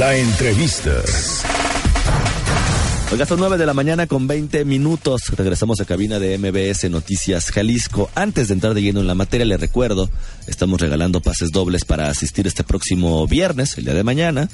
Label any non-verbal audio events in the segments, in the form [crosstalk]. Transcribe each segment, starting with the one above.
La entrevista. Oiga, son 9 de la mañana con 20 minutos. Regresamos a cabina de MBS Noticias Jalisco. Antes de entrar de lleno en la materia, le recuerdo, estamos regalando pases dobles para asistir este próximo viernes, el día de mañana,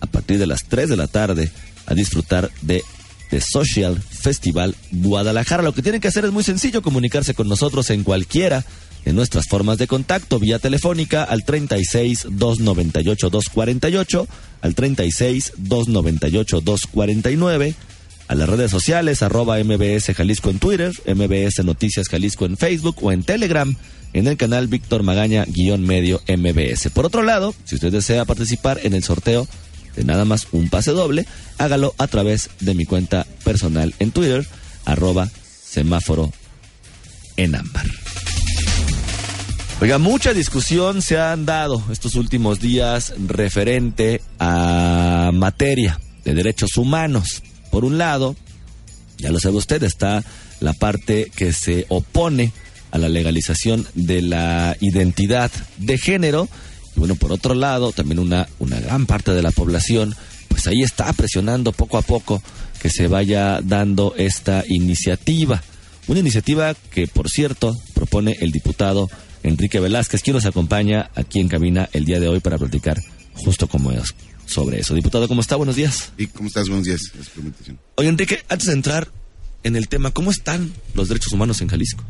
a partir de las 3 de la tarde, a disfrutar de The Social Festival Guadalajara. Lo que tienen que hacer es muy sencillo, comunicarse con nosotros en cualquiera en nuestras formas de contacto vía telefónica al 36 298 248, al 36 298 249, a las redes sociales arroba MBS Jalisco en Twitter, MBS Noticias Jalisco en Facebook o en Telegram en el canal Víctor Magaña guion medio MBS. Por otro lado, si usted desea participar en el sorteo de nada más un pase doble, hágalo a través de mi cuenta personal en Twitter, arroba semáforo en ámbar. Oiga, mucha discusión se han dado estos últimos días referente a materia de derechos humanos. Por un lado, ya lo sabe usted, está la parte que se opone a la legalización de la identidad de género. Y bueno, por otro lado, también una, una gran parte de la población, pues ahí está presionando poco a poco que se vaya dando esta iniciativa. Una iniciativa que, por cierto, propone el diputado Enrique Velázquez, quien nos acompaña aquí en cabina el día de hoy para platicar justo como es sobre eso. Diputado, ¿cómo está? Buenos días. ¿Y cómo estás? Buenos días. Oye, Enrique, antes de entrar en el tema, ¿cómo están los derechos humanos en Jalisco?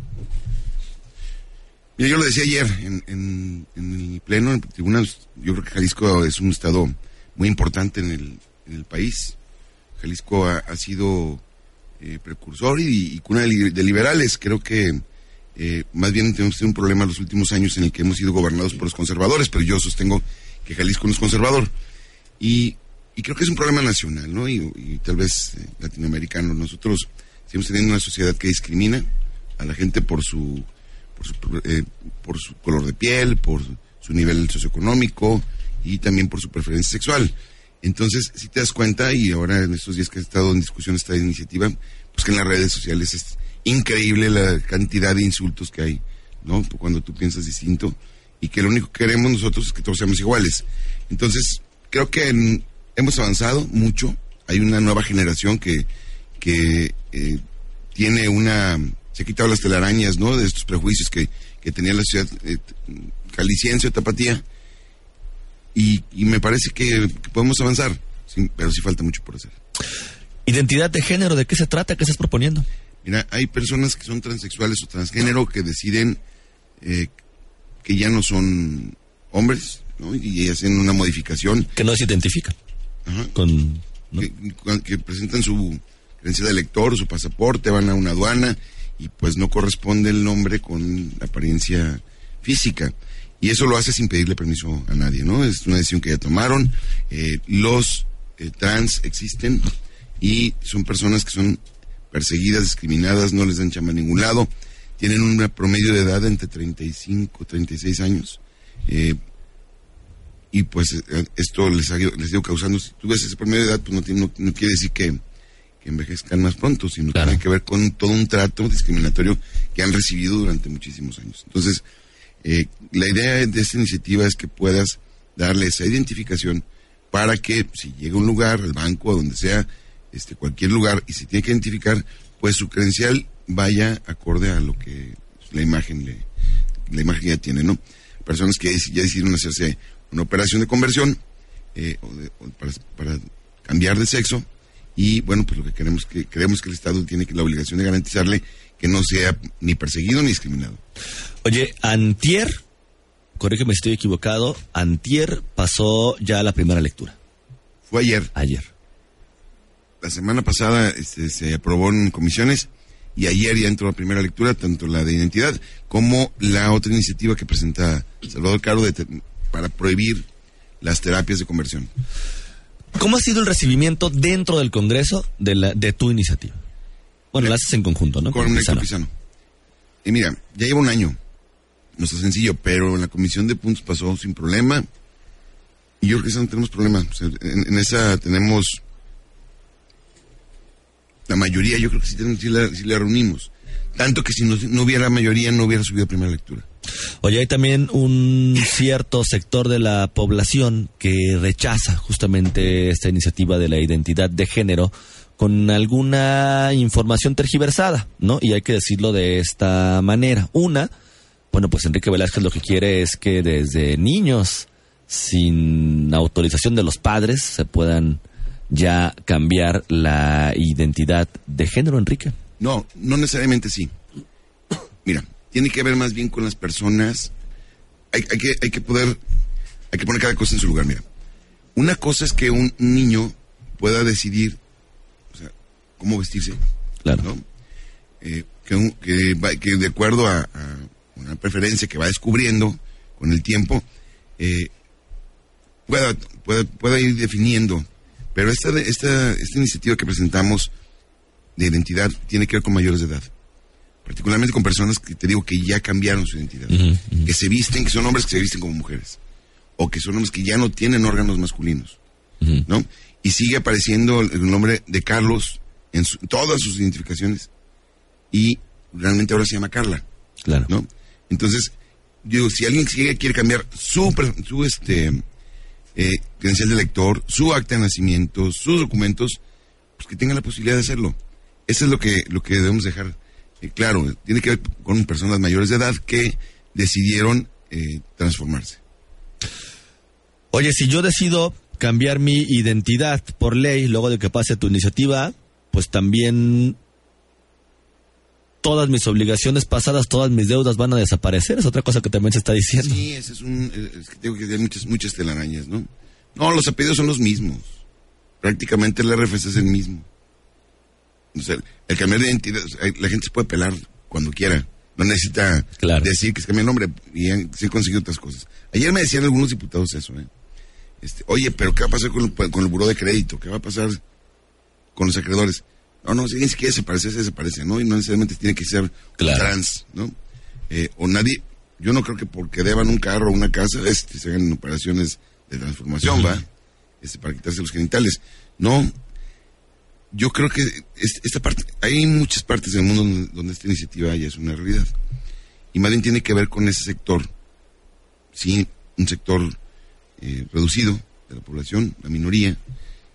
Mira, yo lo decía ayer en, el pleno, en tribunal, yo creo que Jalisco es un estado muy importante en el, país. Jalisco ha, sido eh, precursor y, y, cuna de liberales. Creo que eh, más bien tenemos un problema en los últimos años en el que hemos sido gobernados por los conservadores, pero yo sostengo que Jalisco no es conservador. Y, creo que es un problema nacional, ¿no? Y, tal vez eh, latinoamericano. Nosotros seguimos teniendo una sociedad que discrimina a la gente por su, por su, eh, por su color de piel, por su nivel socioeconómico y también por su preferencia sexual. Entonces, si te das cuenta, y ahora en estos días que ha estado en discusión esta iniciativa, pues que en las redes sociales es, increíble la cantidad de insultos que hay, ¿no? Cuando tú piensas distinto y que lo único que queremos nosotros es que todos seamos iguales. Entonces, creo que hemos avanzado mucho. Hay una nueva generación que, que eh, tiene una... Se ha quitado las telarañas, ¿no? De estos prejuicios que, que tenía la ciudad eh, caliciense o tapatía. Y, y me parece que, podemos avanzar, pero sí falta mucho por hacer. ¿Identidad de género? ¿De qué se trata? ¿Qué estás proponiendo? Mira, hay personas que son transexuales o transgénero que deciden eh, que ya no son hombres, ¿no? Y hacen una modificación. Que no se identifican. Ajá. Con, que, presentan su credencial de elector, su pasaporte, van a una aduana y pues no corresponde el nombre con la apariencia física. Y eso lo hace sin pedirle permiso a nadie, ¿no? Es una decisión que ya tomaron. Eh, los eh, trans existen y son personas que son perseguidas, discriminadas, no les dan chamba a ningún lado, tienen un promedio de edad entre 35, 36 años. Eh, y pues eh, esto les ha, les ido causando, si tú ves ese promedio de edad, pues no, no, quiere decir que, envejezcan más pronto, sino que tiene que ver con todo un trato discriminatorio que han recibido durante muchísimos años. Entonces, eh, la idea de esta iniciativa es que puedas darle esa identificación para que si llega a un lugar, al banco, a donde sea, este, cualquier lugar y se tiene que identificar, pues su credencial vaya acorde a lo que la imagen le, la imagen ya tiene, ¿no? Personas que ya decidieron hacerse una operación de conversión eh, para, cambiar de sexo y bueno, pues lo que queremos que creemos que el Estado tiene que la obligación de garantizarle que no sea ni perseguido ni discriminado. Oye, antier, corrígeme si estoy equivocado, antier pasó ya la primera lectura. Fue ayer. Ayer la semana pasada este, se aprobó en comisiones y ayer ya entró la primera lectura, tanto la de identidad como la otra iniciativa que presenta Salvador Caro para prohibir las terapias de conversión. ¿Cómo ha sido el recibimiento dentro del Congreso de, la, de tu iniciativa? Bueno, la haces en conjunto, ¿no? Con, Héctor Pizano. Y mira, ya lleva un año. No está sencillo, pero en la comisión de puntos pasó sin problema. Y yo creo que esa no tenemos problema. en, esa tenemos la mayoría yo creo que sí, la, reunimos. Tanto que si no, hubiera mayoría no hubiera subido a primera lectura. Oye, hay también un cierto sector de la población que rechaza justamente esta iniciativa de la identidad de género con alguna información tergiversada, ¿no? Y hay que decirlo de esta manera. Una, bueno, pues Enrique Velázquez lo que quiere es que desde niños, sin autorización de los padres, se puedan ya cambiar la identidad de género, Enrique. No, no necesariamente sí. Mira, tiene que ver más bien con las personas. Hay, que, hay que poder, hay que poner cada cosa en su lugar. Mira, una cosa es que un niño pueda decidir, o sea, cómo vestirse. Claro. ¿no? Eh, que, que, de acuerdo a, una preferencia que va descubriendo con el tiempo, eh, pueda, pueda, pueda ir definiendo pero esta, esta, esta iniciativa que presentamos de identidad tiene que ver con mayores de edad. Particularmente con personas que te digo que ya cambiaron su identidad. Que se visten, que son hombres que se visten como mujeres. O que son hombres que ya no tienen órganos masculinos. ¿No? Y sigue apareciendo el nombre de Carlos en, todas sus identificaciones. Y realmente ahora se llama Carla. Claro. ¿No? Entonces, digo, si alguien quiere cambiar su, su este, eh, credencial de lector, su acta de nacimiento, sus documentos, pues que tengan la posibilidad de hacerlo. Eso es lo que, lo que debemos dejar eh, claro. Tiene que ver con personas mayores de edad que decidieron eh, transformarse. Oye, si yo decido cambiar mi identidad por ley luego de que pase tu iniciativa, pues también todas mis obligaciones pasadas, todas mis deudas van a desaparecer. Es otra cosa que también se está diciendo. Sí, ese es un. Es que tengo que hay muchas, muchas telarañas, ¿no? No, los apellidos son los mismos. Prácticamente el RFC es el mismo. O sea, el cambiar de identidad, la gente se puede pelar cuando quiera. No necesita decir que se cambia el nombre y se han conseguido otras cosas. Ayer me decían algunos diputados eso, ¿eh? Este, oye, pero ¿qué va a pasar con el, con el buró de crédito? ¿Qué va a pasar con los acreedores? No, no, si alguien quiere separarse, se parece, ¿no? Y no necesariamente tiene que ser trans, ¿no? Eh, o nadie, yo no creo que porque deban un carro o una casa, este, se hagan operaciones de transformación, ¿va? Este, para quitarse los genitales. No, yo creo que esta parte, hay muchas partes del mundo donde, esta iniciativa ya es una realidad. Y más bien tiene que ver con ese sector, sí, un sector eh, reducido de la población, la minoría,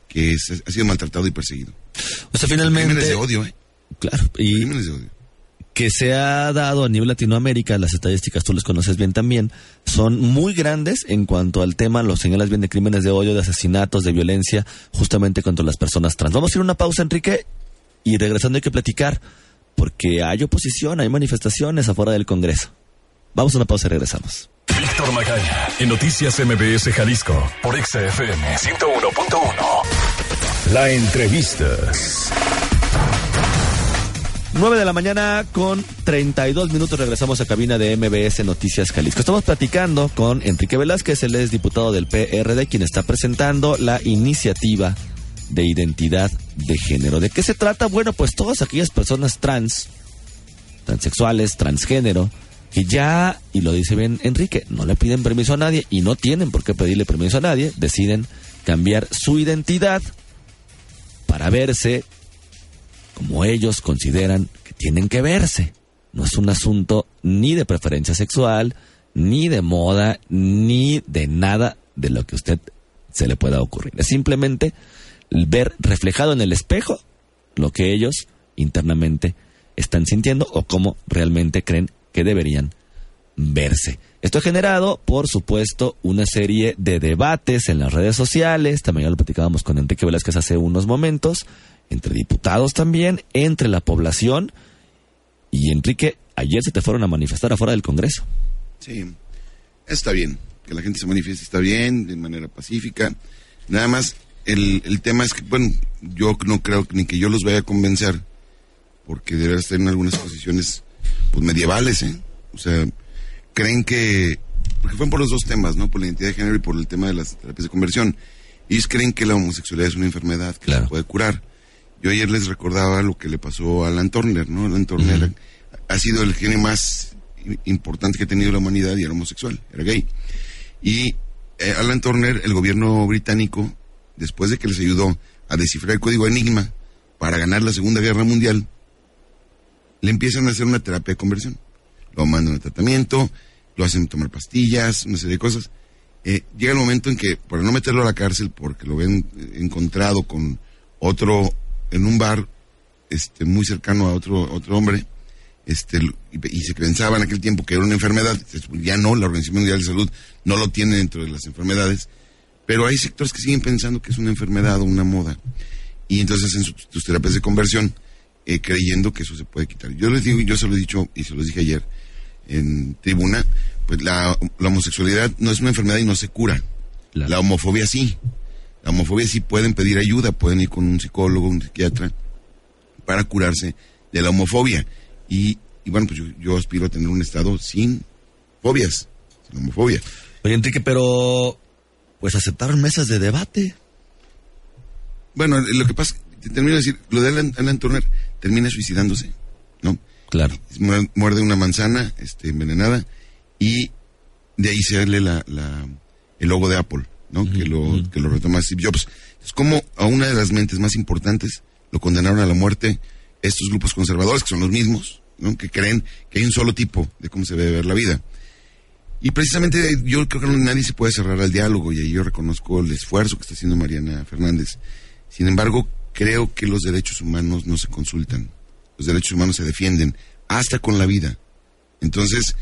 que ha sido maltratado y perseguido. O sea, finalmente... Crímenes de odio, ¿eh? Claro, y... Crímenes de odio. Que se ha dado a nivel Latinoamérica, las estadísticas tú las conoces bien también, son muy grandes en cuanto al tema, lo señalas bien, de crímenes de odio, de asesinatos, de violencia, justamente contra las personas trans. Vamos a ir a una pausa, Enrique, y regresando hay que platicar, porque hay oposición, hay manifestaciones afuera del Congreso. Vamos a una pausa y regresamos. Magaña, en Noticias MBS Jalisco, por XFM 101.1. La entrevista. 9 de la mañana con 32 minutos regresamos a cabina de MBS Noticias Jalisco. Estamos platicando con Enrique Velázquez, él es diputado del PRD, quien está presentando la iniciativa de identidad de género. ¿De qué se trata? Bueno, pues todas aquellas personas trans, transexuales, transgénero, que ya, y lo dice bien Enrique, no le piden permiso a nadie y no tienen por qué pedirle permiso a nadie, deciden cambiar su identidad para verse como ellos consideran que tienen que verse. No es un asunto ni de preferencia sexual, ni de moda, ni de nada de lo que a usted se le pueda ocurrir. Es simplemente ver reflejado en el espejo lo que ellos internamente están sintiendo o cómo realmente creen que deberían verse. Esto ha generado, por supuesto, una serie de debates en las redes sociales, también ya lo platicábamos con Enrique Velázquez hace unos momentos, entre diputados también, entre la población. Y Enrique, ayer se te fueron a manifestar afuera del Congreso. Sí, está bien, que la gente se manifieste está bien, de manera pacífica. Nada más, el, el tema es que, bueno, yo no creo ni que yo los vaya a convencer, porque debe estar en algunas posiciones pues medievales, ¿eh? O sea, creen que, porque fueron por los dos temas, ¿no? Por la identidad de género y por el tema de las terapias de conversión. Ellos creen que la homosexualidad es una enfermedad que se puede curar. Yo ayer les recordaba lo que le pasó a Alan Turner, ¿no? Alan Turner ha sido el genio más importante que ha tenido la humanidad y era homosexual, era gay. Y eh, Alan Turner, el gobierno británico, después de que les ayudó a descifrar el código Enigma para ganar la Segunda Guerra Mundial, le empiezan a hacer una terapia de conversión. Lo mandan a tratamiento, lo hacen tomar pastillas, una serie de cosas. Eh, llega el momento en que, para no meterlo a la cárcel, porque lo ven eh, encontrado con otro en un bar este, muy cercano a otro, otro hombre, este, y, se pensaba en aquel tiempo que era una enfermedad, ya no, la Organización Mundial de Salud no lo tiene dentro de las enfermedades, pero hay sectores que siguen pensando que es una enfermedad o una moda, y entonces hacen sus, terapias de conversión eh, creyendo que eso se puede quitar. Yo les digo, yo se lo he dicho y se lo dije ayer en tribuna, pues la, homosexualidad no es una enfermedad y no se cura. La homofobia sí. La homofobia sí pueden pedir ayuda, pueden ir con un psicólogo, un psiquiatra, para curarse de la homofobia. Y, bueno, pues yo, aspiro a tener un estado sin fobias, sin homofobia. Oye, Enrique, pero pues aceptaron mesas de debate. Bueno, lo que pasa, te termino de decir, lo de Alan, Turner termina suicidándose, ¿no? Claro. Muerde una manzana este, envenenada y de ahí se la, la, el logo de Apple, ¿no? que, lo, que lo retoma Steve Jobs. Es como a una de las mentes más importantes lo condenaron a la muerte estos grupos conservadores, que son los mismos, ¿no? que creen que hay un solo tipo de cómo se debe ver la vida. Y precisamente yo creo que nadie se puede cerrar al diálogo y ahí yo reconozco el esfuerzo que está haciendo Mariana Fernández. Sin embargo, creo que los derechos humanos no se consultan. Los derechos humanos se defienden hasta con la vida. Entonces,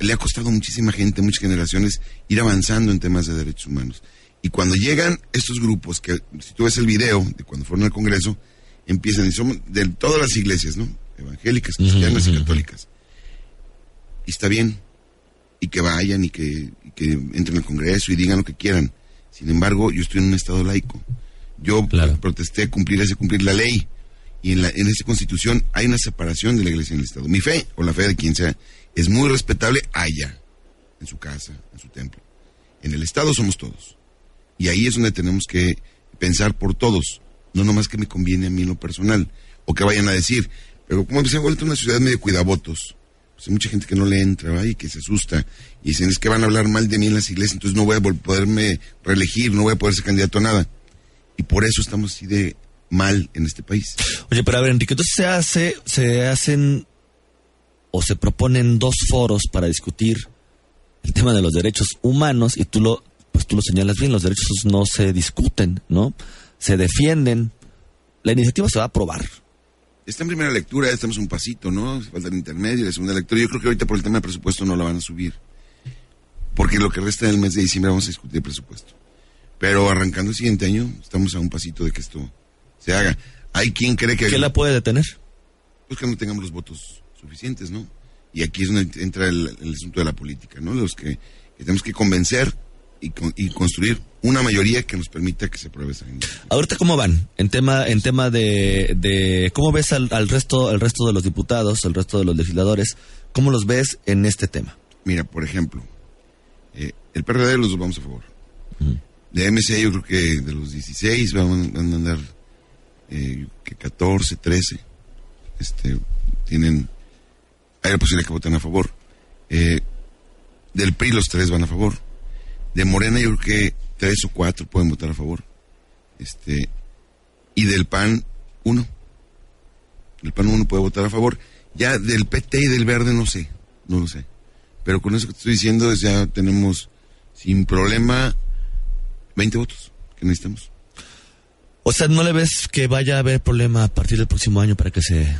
le ha costado a muchísima gente, muchas generaciones, ir avanzando en temas de derechos humanos. Y cuando llegan estos grupos, que si tú ves el video de cuando fueron al Congreso, empiezan, y son de todas las iglesias, ¿no? Evangélicas, cristianas y católicas. Y está bien, y que vayan y que, entren al Congreso y digan lo que quieran. Sin embargo, yo estoy en un Estado laico. Yo protesté cumplir ese cumplir la ley. Y en, la, en esa constitución hay una separación de la iglesia y el Estado. Mi fe, o la fe de quien sea, es muy respetable allá, en su casa, en su templo. En el Estado somos todos. Y ahí es donde tenemos que pensar por todos, no nomás que me conviene a mí en lo personal, o que vayan a decir, pero como se ha vuelto una ciudad medio cuidabotos, pues hay mucha gente que no le entra y que se asusta, y dicen, es que van a hablar mal de mí en las iglesias, entonces no voy a poderme reelegir, no voy a poder ser candidato a nada. Y por eso estamos así de mal en este país. Oye, pero a ver, Enrique, entonces se hace, se hacen o se proponen dos foros para discutir el tema de los derechos humanos y tú lo, pues tú lo señalas bien, los derechos no se discuten, ¿no? Se defienden. La iniciativa se va a aprobar. Está en primera lectura, ya estamos un pasito, ¿no? Falta el intermedio, la segunda lectura. Yo creo que ahorita por el tema de presupuesto no la van a subir. Porque lo que resta del mes de diciembre vamos a discutir el presupuesto. Pero arrancando el siguiente año, estamos a un pasito de que esto se haga. Hay quien cree que... ¿Qué la puede detener? Pues que no tengamos los votos suficientes, ¿no? Y aquí es donde entra el, asunto de la política, ¿no? Los que, tenemos que convencer y, construir una mayoría que nos permita que se apruebe esa Ahorita cómo van en tema en tema de, cómo ves al, resto al resto de los diputados, al resto de los legisladores, cómo los ves en este tema. Mira, por ejemplo, eh, el PRD los vamos a favor. De MC yo creo que de los 16 van, a andar eh, que 14, 13, este, tienen hay la posibilidad que voten a favor. Eh, del PRI los tres van a favor. De Morena yo creo que tres o cuatro pueden votar a favor. Este, y del PAN uno. Del PAN uno puede votar a favor. Ya del PT y del Verde no sé, no lo sé. Pero con eso que te estoy diciendo ya tenemos sin problema 20 votos que necesitamos. O sea, ¿no le ves que vaya a haber problema a partir del próximo año para que se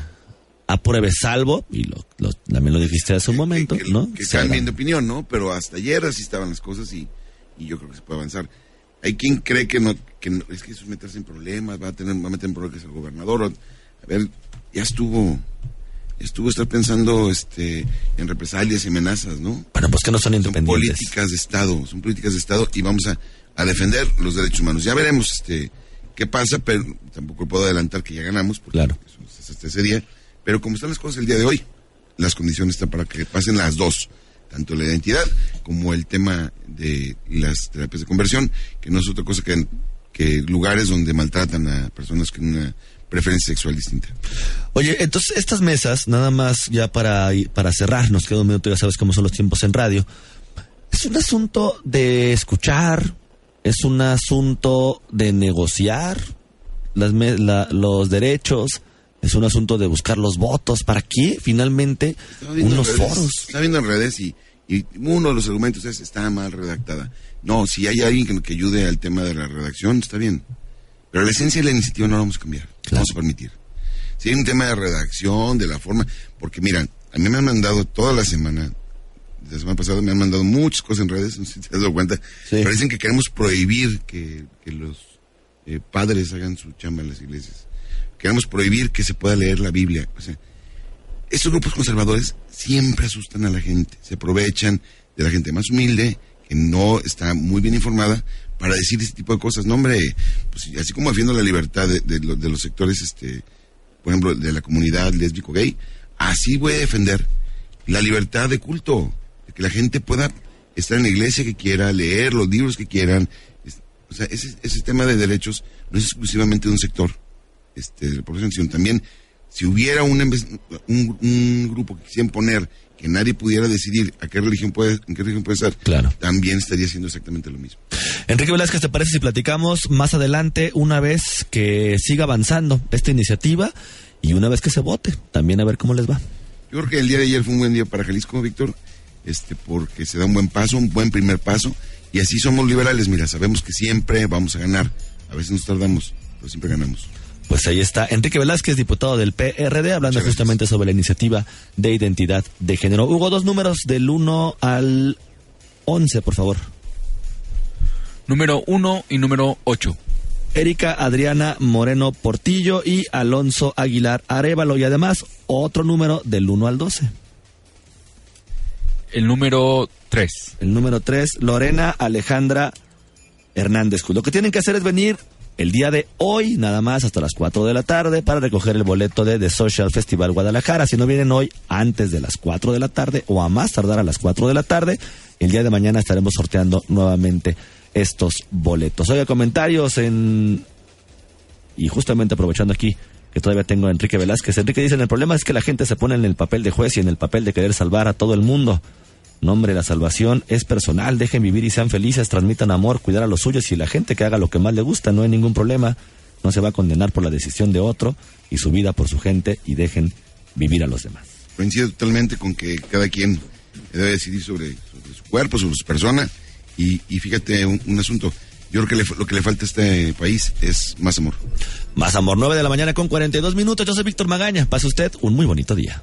apruebe salvo, y lo, también lo dijiste hace un momento, ¿no? Que cambien de opinión, ¿no? Pero hasta ayer así estaban las cosas y, yo creo que se puede avanzar. Hay quien cree que no, que es que eso es meterse en problemas, va a tener, va a meter en problemas el gobernador. A ver, ya estuvo, estuvo estar pensando este en represalias y amenazas, ¿no? Bueno, pues que no son independientes. Son políticas de Estado, son políticas de Estado y vamos a, a defender los derechos humanos. Ya veremos este qué pasa, pero tampoco puedo adelantar que ya ganamos, porque claro. eso, hasta ese día pero como están las cosas el día de hoy, las condiciones están para que pasen las dos, tanto la identidad como el tema de las terapias de conversión, que no es otra cosa que, que lugares donde maltratan a personas con una preferencia sexual distinta. Oye, entonces estas mesas, nada más ya para, para cerrar, nos queda un minuto, ya sabes cómo son los tiempos en radio, es un asunto de escuchar, es un asunto de negociar las, los derechos, es un asunto de buscar los votos. ¿Para qué finalmente unos foros? Está viendo en redes y, Y uno de los argumentos es, está mal redactada. No, si hay alguien que, que ayude al tema de la redacción, está bien. Pero la esencia de la iniciativa no la vamos a cambiar, la vamos a permitir. Si hay un tema de redacción, de la forma, porque miran, a mí me han mandado toda la semana, la semana pasada me han mandado muchas cosas en redes, [laughs] no sé si te has dado cuenta, pero dicen que queremos prohibir que, que los eh, padres hagan su chamba en las iglesias. Queremos prohibir que se pueda leer la Biblia. O sea, estos grupos conservadores siempre asustan a la gente, se aprovechan de la gente más humilde, que no está muy bien informada, para decir este tipo de cosas. No, hombre, pues, así como defiendo la libertad de, de, de, los sectores, este, por ejemplo, de la comunidad lésbico-gay, así voy a defender la libertad de culto, de que la gente pueda estar en la iglesia que quiera, leer los libros que quieran. O sea, ese, ese tema de derechos no es exclusivamente de un sector este, de la población, sino también si hubiera un, un, un, grupo que quisiera poner que nadie pudiera decidir a qué religión puede, en qué religión puede ser, claro. también estaría haciendo exactamente lo mismo. Enrique Velázquez, ¿te parece si platicamos más adelante, una vez que siga avanzando esta iniciativa y una vez que se vote, también a ver cómo les va? Yo creo que el día de ayer fue un buen día para Jalisco, Víctor, este, porque se da un buen paso, un buen primer paso, y así somos liberales, mira, sabemos que siempre vamos a ganar, a veces nos tardamos, pero siempre ganamos. Pues ahí está Enrique Velázquez, diputado del PRD, hablando Muchas justamente gracias. sobre la iniciativa de identidad de género. Hugo, dos números del 1 al 11, por favor. Número 1 y número 8. Erika Adriana Moreno Portillo y Alonso Aguilar Arevalo. Y además, otro número del 1 al 12. El número 3. El número 3, Lorena Alejandra Hernández. Lo que tienen que hacer es venir el día de hoy, nada más hasta las 4 de la tarde, para recoger el boleto de The Social Festival Guadalajara. Si no vienen hoy antes de las 4 de la tarde o a más tardar a las 4 de la tarde, el día de mañana estaremos sorteando nuevamente estos boletos. Oiga, comentarios en... Y justamente aprovechando aquí que todavía tengo a Enrique Velázquez. Enrique dice, el problema es que la gente se pone en el papel de juez y en el papel de querer salvar a todo el mundo. No, hombre, la salvación es personal. Dejen vivir y sean felices, transmitan amor, cuidar a los suyos y la gente que haga lo que más le gusta, no hay ningún problema. No se va a condenar por la decisión de otro y su vida por su gente y dejen vivir a los demás. Coincido totalmente con que cada quien debe decidir sobre, sobre su cuerpo, sobre su persona. Y, y fíjate un, un, asunto. Yo creo que le, lo que le falta a este país es más amor. Más amor, 9 de la mañana con 42 minutos. Yo soy Víctor Magaña. Pase usted un muy bonito día.